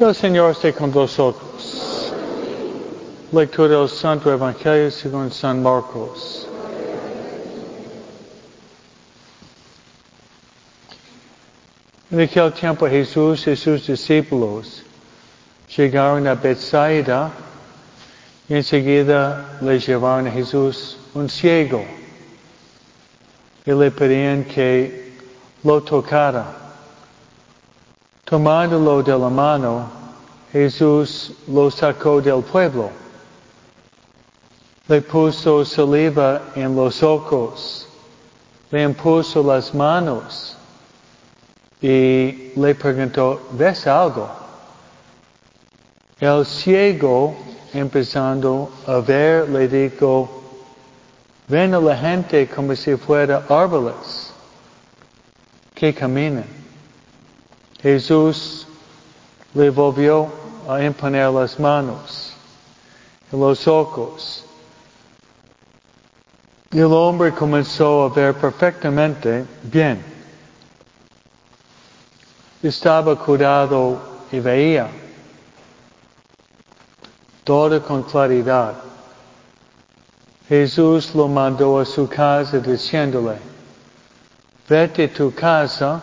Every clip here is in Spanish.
El Señor esté con vosotros. Lectura del Santo Evangelio según San Marcos. En aquel tiempo Jesús y sus discípulos llegaron a Bethsaida y enseguida le llevaron a Jesús un ciego y le pedían que lo tocara. Tomándolo de la mano, Jesús lo sacó del pueblo. Le puso saliva en los ojos, le impuso las manos y le preguntó, ¿ves algo? El ciego, empezando a ver, le dijo, ven a la gente como si fuera árboles que caminan. Jesús le volvió a imponer las manos y los ojos. Y el hombre comenzó a ver perfectamente bien. Estaba curado y veía todo con claridad. Jesús lo mandó a su casa diciéndole, vete a tu casa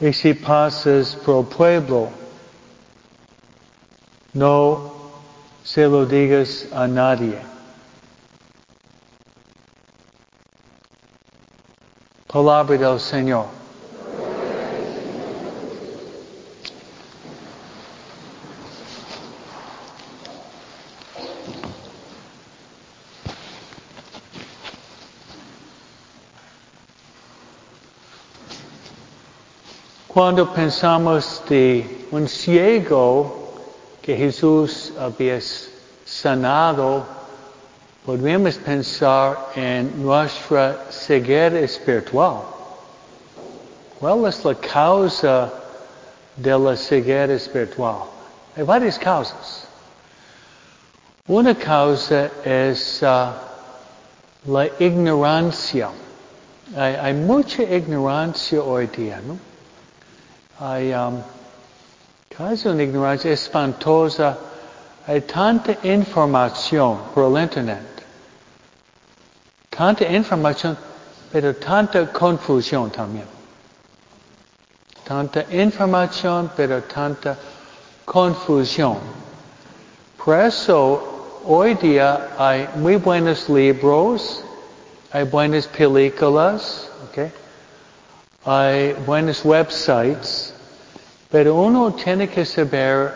y si pasas por pueblo, no se lo digas a nadie. Palabra del Señor. Cuando pensamos de un ciego que Jesús había sanado, podríamos pensar en nuestra ceguera espiritual. ¿Cuál es la causa de la ceguera espiritual? Hay varias causas. Una causa es uh, la ignorancia. Hay, hay mucha ignorancia hoy día, ¿no? Hay um, casi una ignorancia espantosa. Hay tanta información por el Internet. Tanta información, pero tanta confusión también. Tanta información, pero tanta confusión. Por eso, hoy día hay muy buenos libros, hay buenas películas, okay? hay buenos websites, pero uno tiene que saber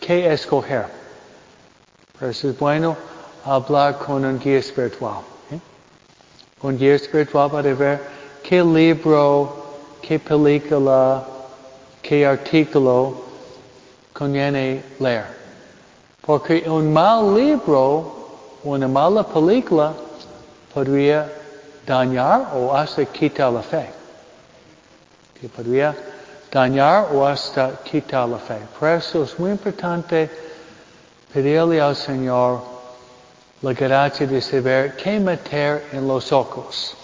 qué escoger. Por eso es bueno hablar con un guía espiritual. ¿eh? Un guía espiritual para ver qué libro, qué película, qué artículo conviene leer. Porque un mal libro, una mala película, podría dañar o hasta quitar la fe que podría dañar o hasta quitar la fe. Por eso es muy importante pedirle al Señor la gracia de saber qué meter en los ojos.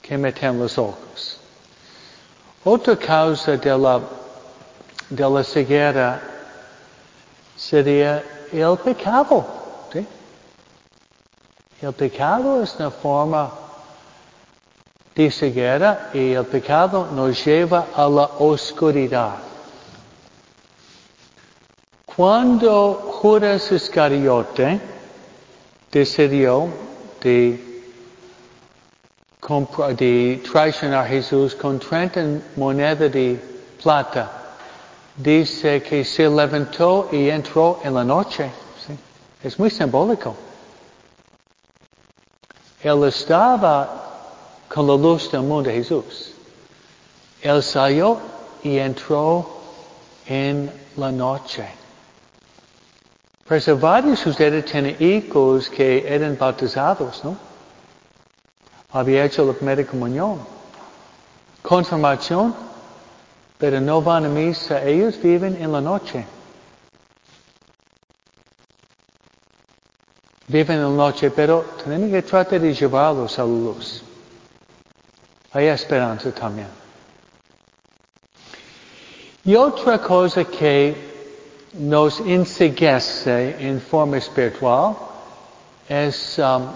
Qué meter en los ojos. Otra causa de la, de la ceguera sería el pecado. ¿sí? El pecado es una forma de ceguera y el pecado nos lleva a la oscuridad. Cuando Judas Iscariote decidió de, de traicionar a Jesús con 30 monedas de plata, dice que se levantó y entró en la noche. Es muy simbólico. Él estaba con la luz del mundo de Jesús. Él salió y entró en la noche. De ustedes tienen hijos que eran bautizados, ¿no? Había hecho la primera comunión. Confirmación, pero no van a misa. Ellos viven en la noche. Viven en la noche, pero tenemos que tratar de llevarlos a la luz. Hay esperanza también. Y otra cosa que nos enseguece en forma espiritual es um,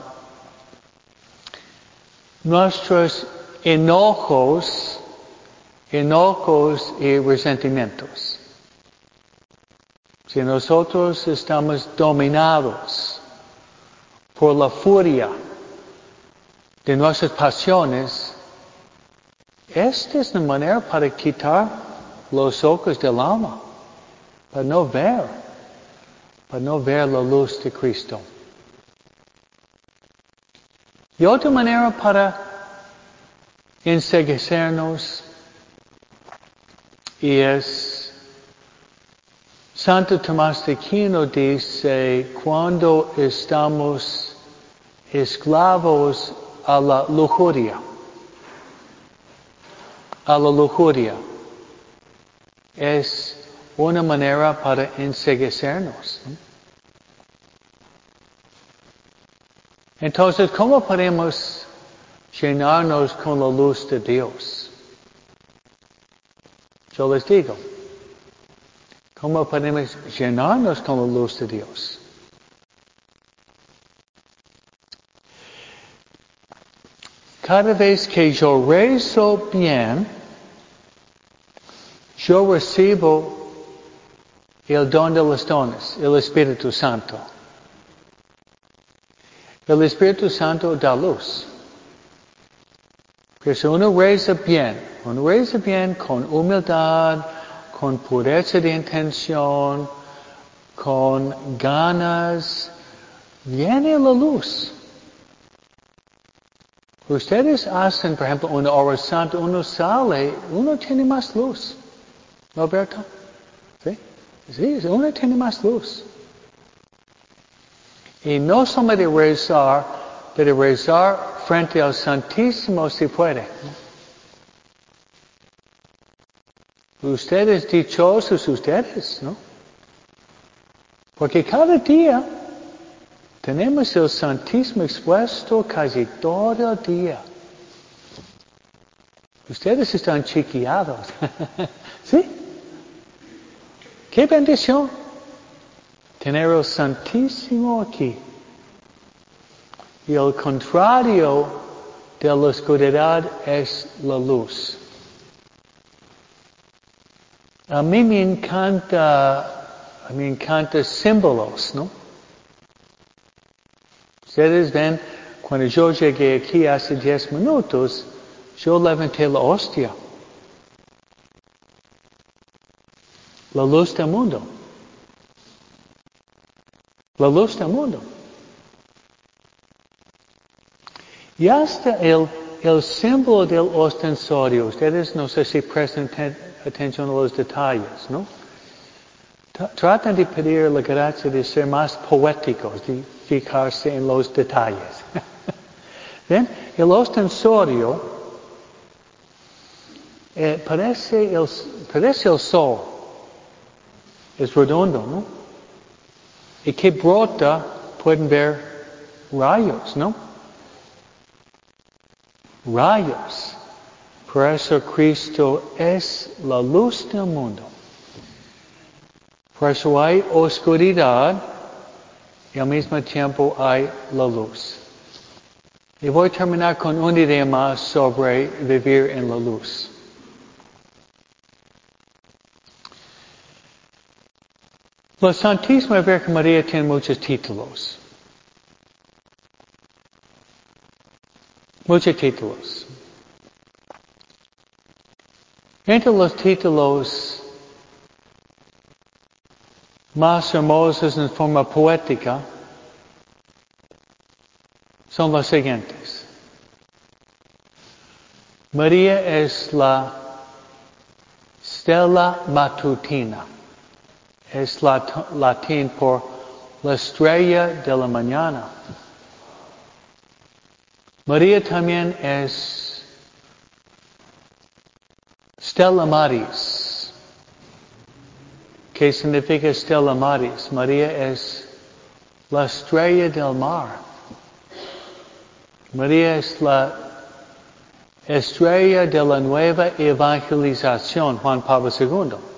nuestros enojos, enojos y resentimientos. Si nosotros estamos dominados por la furia de nuestras pasiones, esta es la manera para quitar los ojos del alma, para no ver, para no ver la luz de Cristo. Y otra manera para enseguecernos es Santo Tomás de Aquino dice cuando estamos esclavos a la lujuria, a la lujuria, es una manera para enseguecernos. Entonces, ¿cómo podemos llenarnos con la luz de Dios? Yo les digo, ¿cómo podemos llenarnos con la luz de Dios? Cada vez que yo rezo bien, yo recibo el don de los dones, el Espíritu Santo. El Espíritu Santo da luz. Que si uno reza bien, uno reza bien con humildad, con pureza de intención, con ganas, viene la luz. Ustedes hacen, por ejemplo, una oración, uno sale, uno tiene más luz. ¿No, Alberto? ¿Sí? Sí, uno tiene más luz. Y no solamente rezar, pero rezar frente al Santísimo si puede. Ustedes dichosos, ustedes, ¿no? Porque cada día tenemos el Santísimo expuesto casi todo el día. Ustedes están chiquiados. ¿Sí? ¡Qué bendición! tener el Santísimo aquí. Y el contrario de la oscuridad es la luz. A mí me encanta, me encanta símbolos, ¿no? Ustedes ven, cuando yo llegué aquí hace 10 minutos, yo levanté la hostia. La luz del mundo la luz del mundo. Y hasta el, el símbolo del ostensorio, ustedes no sé si prestan atención a los detalles, ¿no? Tratan de pedir la gracia de ser más poéticos, de fijarse en los detalles. ¿Ven? El ostensorio eh, parece, el, parece el sol. Es redondo, ¿no? y que brota pueden ver rayos, ¿no? Rayos. Por eso Cristo es la luz del mundo. Por eso hay oscuridad y al mismo tiempo hay la luz. Y voy a terminar con una más sobre vivir en la luz. La Santísima Virgen María tiene muchos títulos. Muchos títulos. Entre los títulos más hermosos en forma poética son los siguientes. María es la stella matutina es latín por la estrella de la mañana. María también es Stella Maris. ¿Qué significa Stella Maris? María es la estrella del mar. María es la estrella de la nueva evangelización, Juan Pablo II.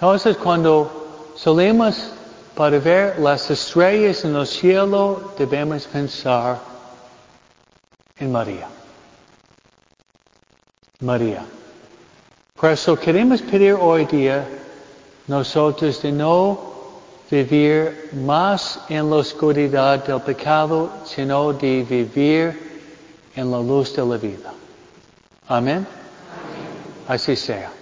Entonces cuando salimos para ver las estrellas en el cielo, debemos pensar en María. María. Por eso queremos pedir hoy día nosotros de no vivir más en la oscuridad del pecado, sino de vivir en la luz de la vida. Amén. Así sea.